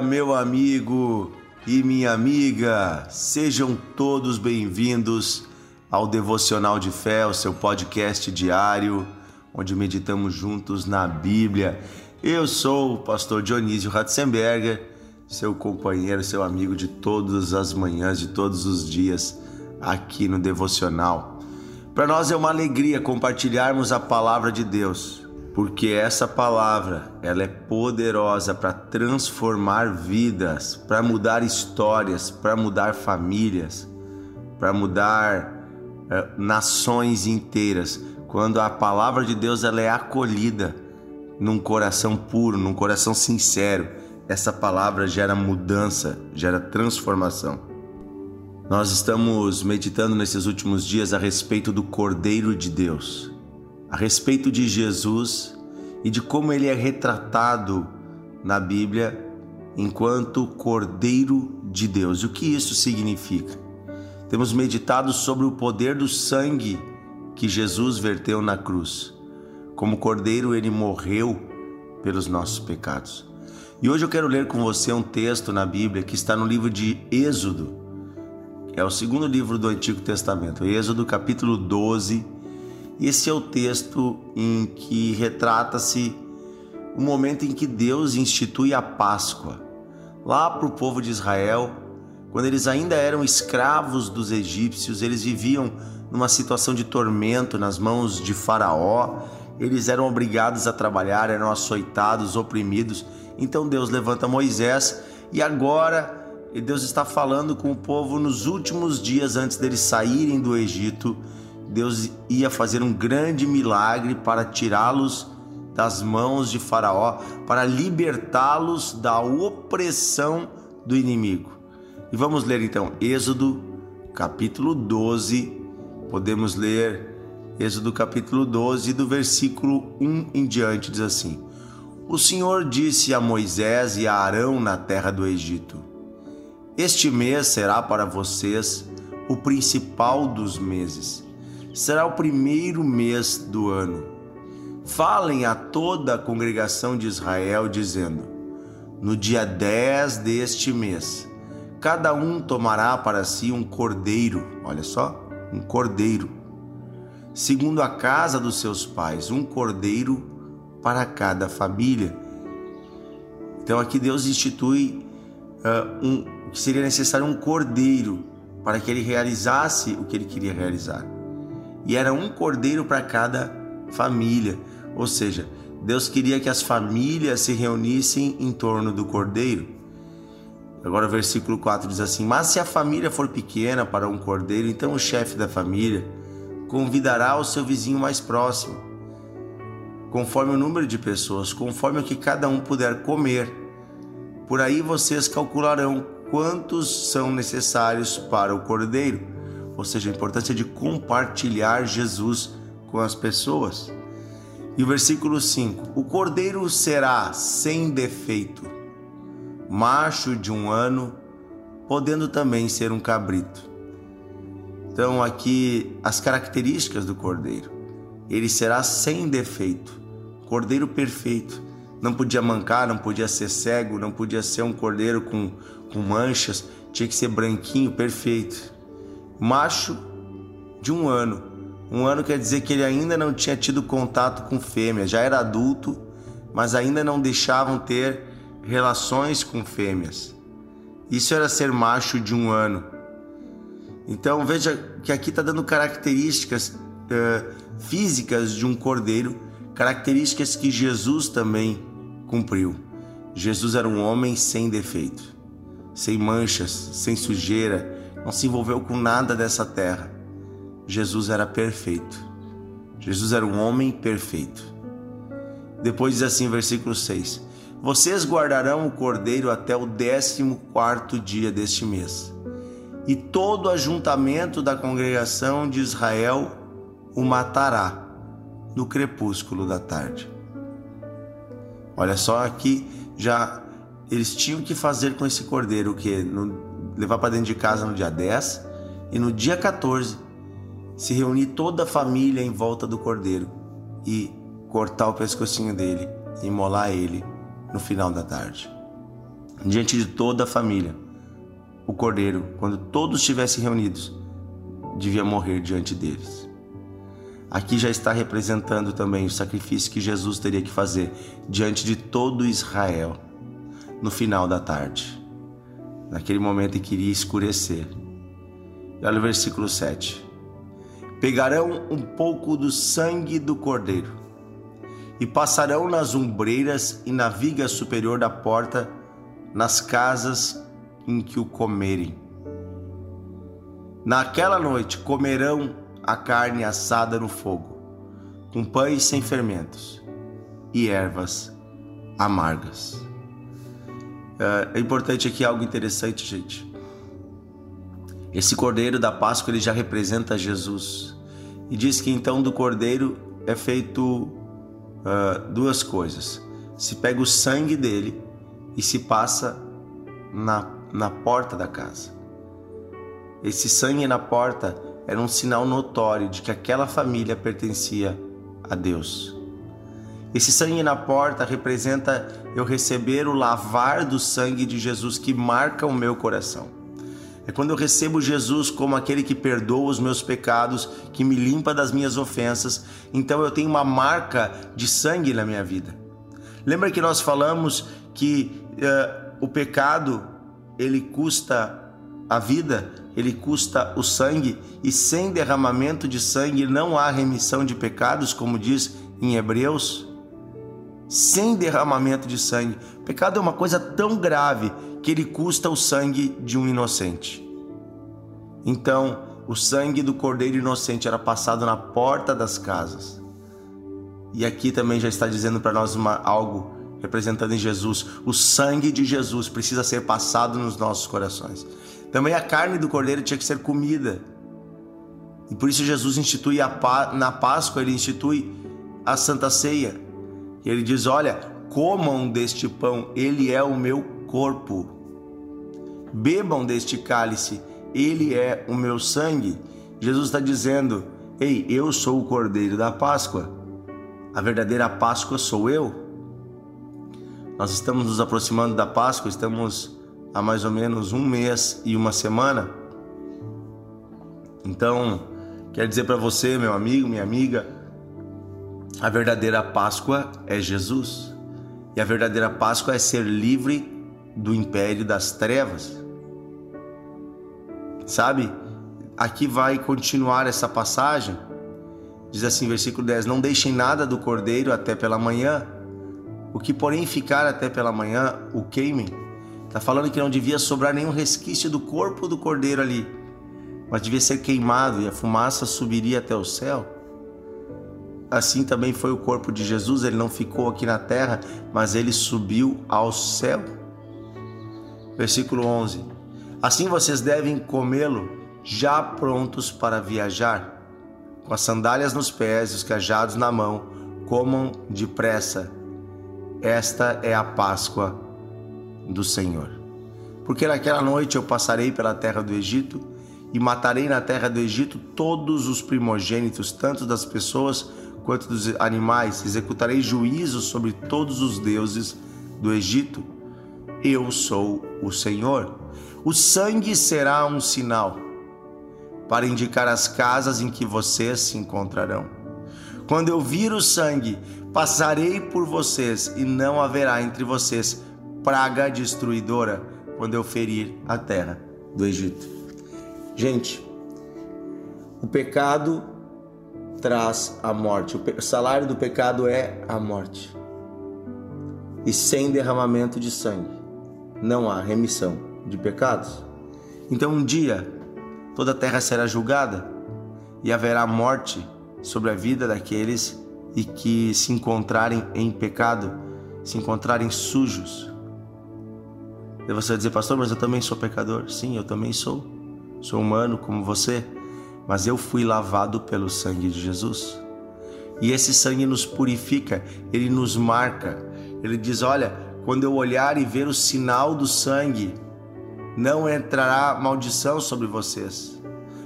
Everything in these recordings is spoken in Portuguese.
meu amigo e minha amiga. Sejam todos bem-vindos ao Devocional de Fé, o seu podcast diário, onde meditamos juntos na Bíblia. Eu sou o pastor Dionísio Ratzenberger, seu companheiro, seu amigo de todas as manhãs, de todos os dias aqui no Devocional. Para nós é uma alegria compartilharmos a palavra de Deus porque essa palavra ela é poderosa para transformar vidas, para mudar histórias, para mudar famílias, para mudar é, nações inteiras. Quando a palavra de Deus ela é acolhida num coração puro, num coração sincero, essa palavra gera mudança, gera transformação. Nós estamos meditando nesses últimos dias a respeito do Cordeiro de Deus a respeito de Jesus e de como ele é retratado na Bíblia enquanto Cordeiro de Deus. O que isso significa? Temos meditado sobre o poder do sangue que Jesus verteu na cruz. Como Cordeiro, ele morreu pelos nossos pecados. E hoje eu quero ler com você um texto na Bíblia que está no livro de Êxodo. É o segundo livro do Antigo Testamento, Êxodo capítulo 12, esse é o texto em que retrata-se o momento em que Deus institui a Páscoa. Lá para o povo de Israel, quando eles ainda eram escravos dos egípcios, eles viviam numa situação de tormento nas mãos de Faraó, eles eram obrigados a trabalhar, eram açoitados, oprimidos. Então Deus levanta Moisés e agora Deus está falando com o povo nos últimos dias antes deles saírem do Egito Deus ia fazer um grande milagre para tirá-los das mãos de Faraó, para libertá-los da opressão do inimigo. E vamos ler então Êxodo capítulo 12. Podemos ler Êxodo capítulo 12, do versículo 1 em diante, diz assim: O Senhor disse a Moisés e a Arão na terra do Egito: Este mês será para vocês o principal dos meses será o primeiro mês do ano. Falem a toda a congregação de Israel, dizendo: No dia 10 deste mês, cada um tomará para si um cordeiro, olha só, um cordeiro, segundo a casa dos seus pais, um cordeiro para cada família. Então aqui Deus institui uh, um, que seria necessário um cordeiro para que ele realizasse o que ele queria realizar e era um cordeiro para cada família. Ou seja, Deus queria que as famílias se reunissem em torno do cordeiro. Agora o versículo 4 diz assim: Mas se a família for pequena para um cordeiro, então o chefe da família convidará o seu vizinho mais próximo, conforme o número de pessoas, conforme o que cada um puder comer. Por aí vocês calcularão quantos são necessários para o cordeiro ou seja, a importância de compartilhar Jesus com as pessoas. E o versículo 5: O cordeiro será sem defeito, macho de um ano, podendo também ser um cabrito. Então, aqui as características do cordeiro: ele será sem defeito, cordeiro perfeito. Não podia mancar, não podia ser cego, não podia ser um cordeiro com, com manchas, tinha que ser branquinho, perfeito macho de um ano. Um ano quer dizer que ele ainda não tinha tido contato com fêmeas, já era adulto, mas ainda não deixavam ter relações com fêmeas. Isso era ser macho de um ano. Então veja que aqui está dando características uh, físicas de um cordeiro, características que Jesus também cumpriu. Jesus era um homem sem defeito, sem manchas, sem sujeira, não se envolveu com nada dessa terra. Jesus era perfeito. Jesus era um homem perfeito. Depois diz assim, versículo 6: Vocês guardarão o cordeiro até o décimo quarto dia deste mês, e todo ajuntamento da congregação de Israel o matará no crepúsculo da tarde. Olha só aqui já eles tinham que fazer com esse cordeiro o que no levar para dentro de casa no dia 10 e no dia 14 se reunir toda a família em volta do cordeiro e cortar o pescocinho dele e molar ele no final da tarde. diante de toda a família. O cordeiro, quando todos estivessem reunidos, devia morrer diante deles. Aqui já está representando também o sacrifício que Jesus teria que fazer diante de todo Israel no final da tarde, naquele momento em que iria escurecer. E olha o versículo 7. Pegarão um pouco do sangue do cordeiro e passarão nas umbreiras e na viga superior da porta, nas casas em que o comerem. Naquela noite comerão a carne assada no fogo, com pães sem fermentos e ervas amargas. É, é importante aqui algo interessante, gente. Esse cordeiro da Páscoa ele já representa Jesus e diz que então do cordeiro é feito uh, duas coisas: se pega o sangue dele e se passa na, na porta da casa. Esse sangue na porta era um sinal notório de que aquela família pertencia a Deus. Esse sangue na porta representa eu receber o lavar do sangue de Jesus que marca o meu coração. É quando eu recebo Jesus como aquele que perdoa os meus pecados, que me limpa das minhas ofensas, então eu tenho uma marca de sangue na minha vida. Lembra que nós falamos que uh, o pecado ele custa a vida, ele custa o sangue, e sem derramamento de sangue não há remissão de pecados, como diz em Hebreus sem derramamento de sangue. Pecado é uma coisa tão grave que ele custa o sangue de um inocente. Então, o sangue do cordeiro inocente era passado na porta das casas. E aqui também já está dizendo para nós uma, algo representando em Jesus. O sangue de Jesus precisa ser passado nos nossos corações. Também a carne do cordeiro tinha que ser comida. E por isso Jesus institui a, na Páscoa, ele institui a Santa Ceia e ele diz: Olha, comam deste pão, ele é o meu corpo. Bebam deste cálice, ele é o meu sangue. Jesus está dizendo: Ei, eu sou o cordeiro da Páscoa. A verdadeira Páscoa sou eu. Nós estamos nos aproximando da Páscoa, estamos há mais ou menos um mês e uma semana. Então, quero dizer para você, meu amigo, minha amiga, a verdadeira Páscoa é Jesus. E a verdadeira Páscoa é ser livre do império das trevas. Sabe? Aqui vai continuar essa passagem. Diz assim, versículo 10: Não deixem nada do cordeiro até pela manhã. O que, porém, ficar até pela manhã, o queimem. Está falando que não devia sobrar nenhum resquício do corpo do cordeiro ali, mas devia ser queimado e a fumaça subiria até o céu. Assim também foi o corpo de Jesus, ele não ficou aqui na terra, mas ele subiu ao céu. Versículo 11: Assim vocês devem comê-lo já prontos para viajar, com as sandálias nos pés e os cajados na mão, comam depressa. Esta é a Páscoa do Senhor. Porque naquela noite eu passarei pela terra do Egito e matarei na terra do Egito todos os primogênitos, tanto das pessoas quanto dos animais, executarei juízo sobre todos os deuses do Egito. Eu sou o Senhor. O sangue será um sinal para indicar as casas em que vocês se encontrarão. Quando eu vir o sangue, passarei por vocês e não haverá entre vocês praga destruidora quando eu ferir a terra do Egito. Gente, o pecado traz a morte. O salário do pecado é a morte. E sem derramamento de sangue não há remissão de pecados. Então um dia toda a terra será julgada e haverá morte sobre a vida daqueles e que se encontrarem em pecado, se encontrarem sujos. E você vai dizer, pastor, mas eu também sou pecador. Sim, eu também sou. Sou humano como você mas eu fui lavado pelo sangue de Jesus. E esse sangue nos purifica, ele nos marca. Ele diz: Olha, quando eu olhar e ver o sinal do sangue, não entrará maldição sobre vocês.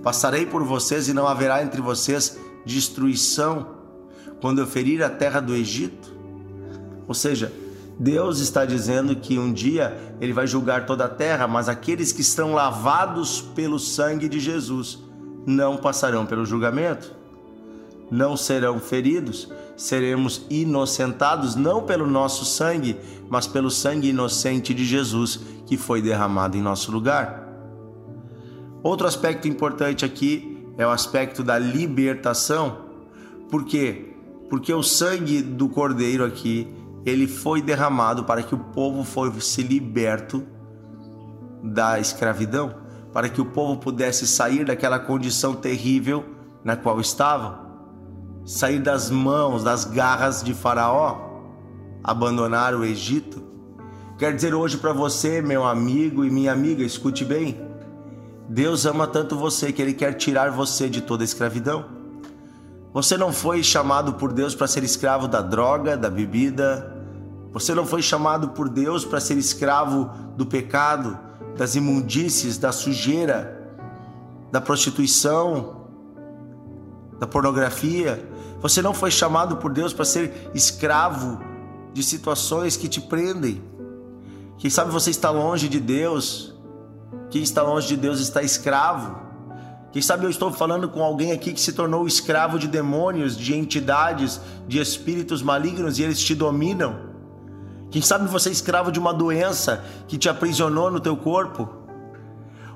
Passarei por vocês e não haverá entre vocês destruição quando eu ferir a terra do Egito. Ou seja, Deus está dizendo que um dia ele vai julgar toda a terra, mas aqueles que estão lavados pelo sangue de Jesus não passarão pelo julgamento, não serão feridos, seremos inocentados não pelo nosso sangue, mas pelo sangue inocente de Jesus que foi derramado em nosso lugar. Outro aspecto importante aqui é o aspecto da libertação. Por quê? Porque o sangue do cordeiro aqui ele foi derramado para que o povo fosse liberto da escravidão, para que o povo pudesse sair daquela condição terrível na qual estava, sair das mãos, das garras de Faraó, abandonar o Egito. Quer dizer hoje para você, meu amigo e minha amiga, escute bem. Deus ama tanto você que ele quer tirar você de toda escravidão. Você não foi chamado por Deus para ser escravo da droga, da bebida, você não foi chamado por Deus para ser escravo do pecado, das imundícies, da sujeira, da prostituição, da pornografia. Você não foi chamado por Deus para ser escravo de situações que te prendem. Quem sabe você está longe de Deus. Quem está longe de Deus está escravo. Quem sabe eu estou falando com alguém aqui que se tornou escravo de demônios, de entidades, de espíritos malignos e eles te dominam. Quem sabe você é escravo de uma doença que te aprisionou no teu corpo.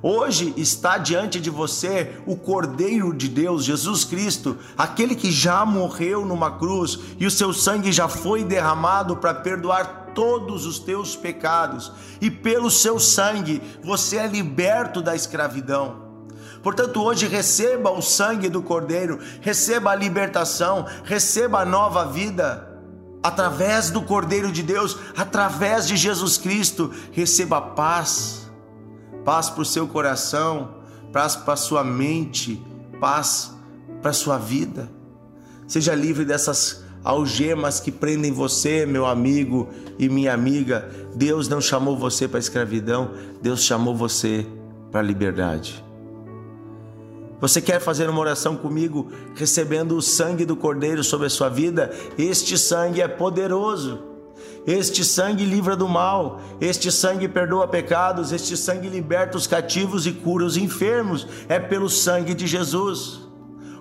Hoje está diante de você o Cordeiro de Deus, Jesus Cristo, aquele que já morreu numa cruz e o seu sangue já foi derramado para perdoar todos os teus pecados, e pelo seu sangue você é liberto da escravidão. Portanto, hoje receba o sangue do Cordeiro, receba a libertação, receba a nova vida através do Cordeiro de Deus, através de Jesus Cristo, receba paz, paz para o seu coração, paz para a sua mente, paz para a sua vida. Seja livre dessas algemas que prendem você, meu amigo e minha amiga. Deus não chamou você para escravidão, Deus chamou você para a liberdade. Você quer fazer uma oração comigo, recebendo o sangue do Cordeiro sobre a sua vida? Este sangue é poderoso. Este sangue livra do mal, este sangue perdoa pecados, este sangue liberta os cativos e cura os enfermos. É pelo sangue de Jesus,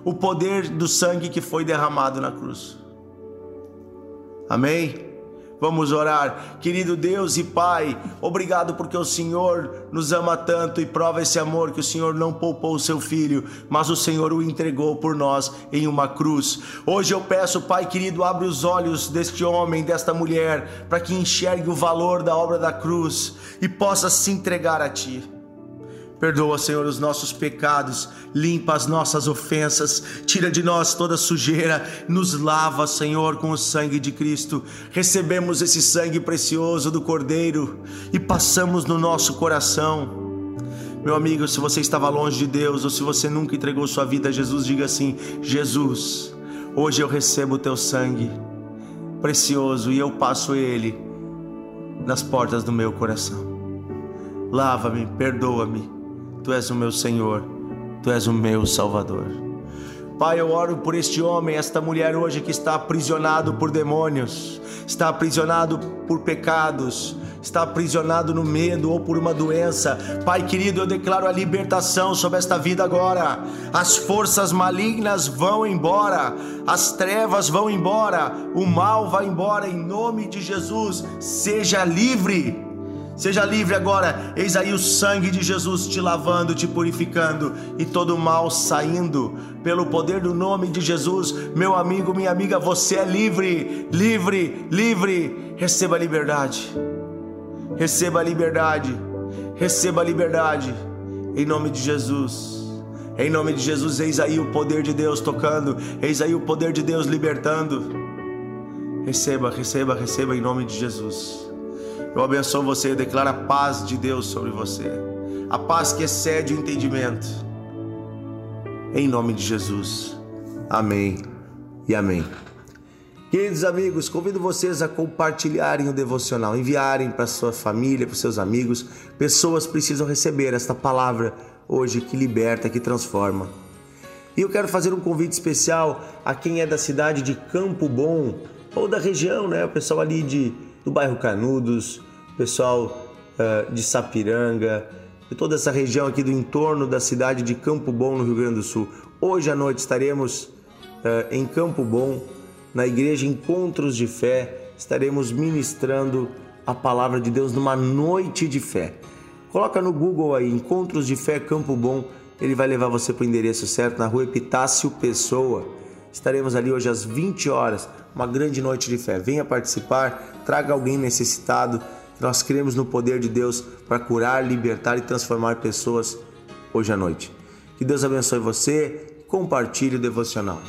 o poder do sangue que foi derramado na cruz. Amém? Vamos orar. Querido Deus e Pai, obrigado porque o Senhor nos ama tanto e prova esse amor que o Senhor não poupou o seu filho, mas o Senhor o entregou por nós em uma cruz. Hoje eu peço, Pai querido, abre os olhos deste homem, desta mulher, para que enxergue o valor da obra da cruz e possa se entregar a Ti. Perdoa, Senhor, os nossos pecados, limpa as nossas ofensas, tira de nós toda sujeira, nos lava, Senhor, com o sangue de Cristo. Recebemos esse sangue precioso do Cordeiro e passamos no nosso coração. Meu amigo, se você estava longe de Deus ou se você nunca entregou sua vida a Jesus, diga assim: Jesus, hoje eu recebo o teu sangue precioso e eu passo ele nas portas do meu coração. Lava-me, perdoa-me Tu és o meu Senhor, Tu és o meu Salvador. Pai, eu oro por este homem, esta mulher hoje que está aprisionado por demônios, está aprisionado por pecados, está aprisionado no medo ou por uma doença. Pai querido, eu declaro a libertação sobre esta vida agora. As forças malignas vão embora, as trevas vão embora, o mal vai embora em nome de Jesus. Seja livre Seja livre agora, eis aí o sangue de Jesus te lavando, te purificando e todo mal saindo. Pelo poder do nome de Jesus, meu amigo, minha amiga, você é livre, livre, livre. Receba a liberdade, receba a liberdade, receba a liberdade, em nome de Jesus. Em nome de Jesus, eis aí o poder de Deus tocando, eis aí o poder de Deus libertando. Receba, receba, receba em nome de Jesus. Eu abençoo você e declaro a paz de Deus sobre você. A paz que excede o entendimento. Em nome de Jesus. Amém e amém. Queridos amigos, convido vocês a compartilharem o devocional, enviarem para sua família, para seus amigos. Pessoas precisam receber esta palavra hoje que liberta, que transforma. E eu quero fazer um convite especial a quem é da cidade de Campo Bom ou da região, né? O pessoal ali de do bairro Canudos, pessoal uh, de Sapiranga, de toda essa região aqui do entorno da cidade de Campo Bom, no Rio Grande do Sul. Hoje à noite estaremos uh, em Campo Bom, na igreja Encontros de Fé, estaremos ministrando a palavra de Deus numa noite de fé. Coloca no Google aí, Encontros de Fé Campo Bom, ele vai levar você para o endereço certo, na rua Epitácio Pessoa. Estaremos ali hoje às 20 horas, uma grande noite de fé. Venha participar, traga alguém necessitado. Nós cremos no poder de Deus para curar, libertar e transformar pessoas hoje à noite. Que Deus abençoe você. Compartilhe o devocional.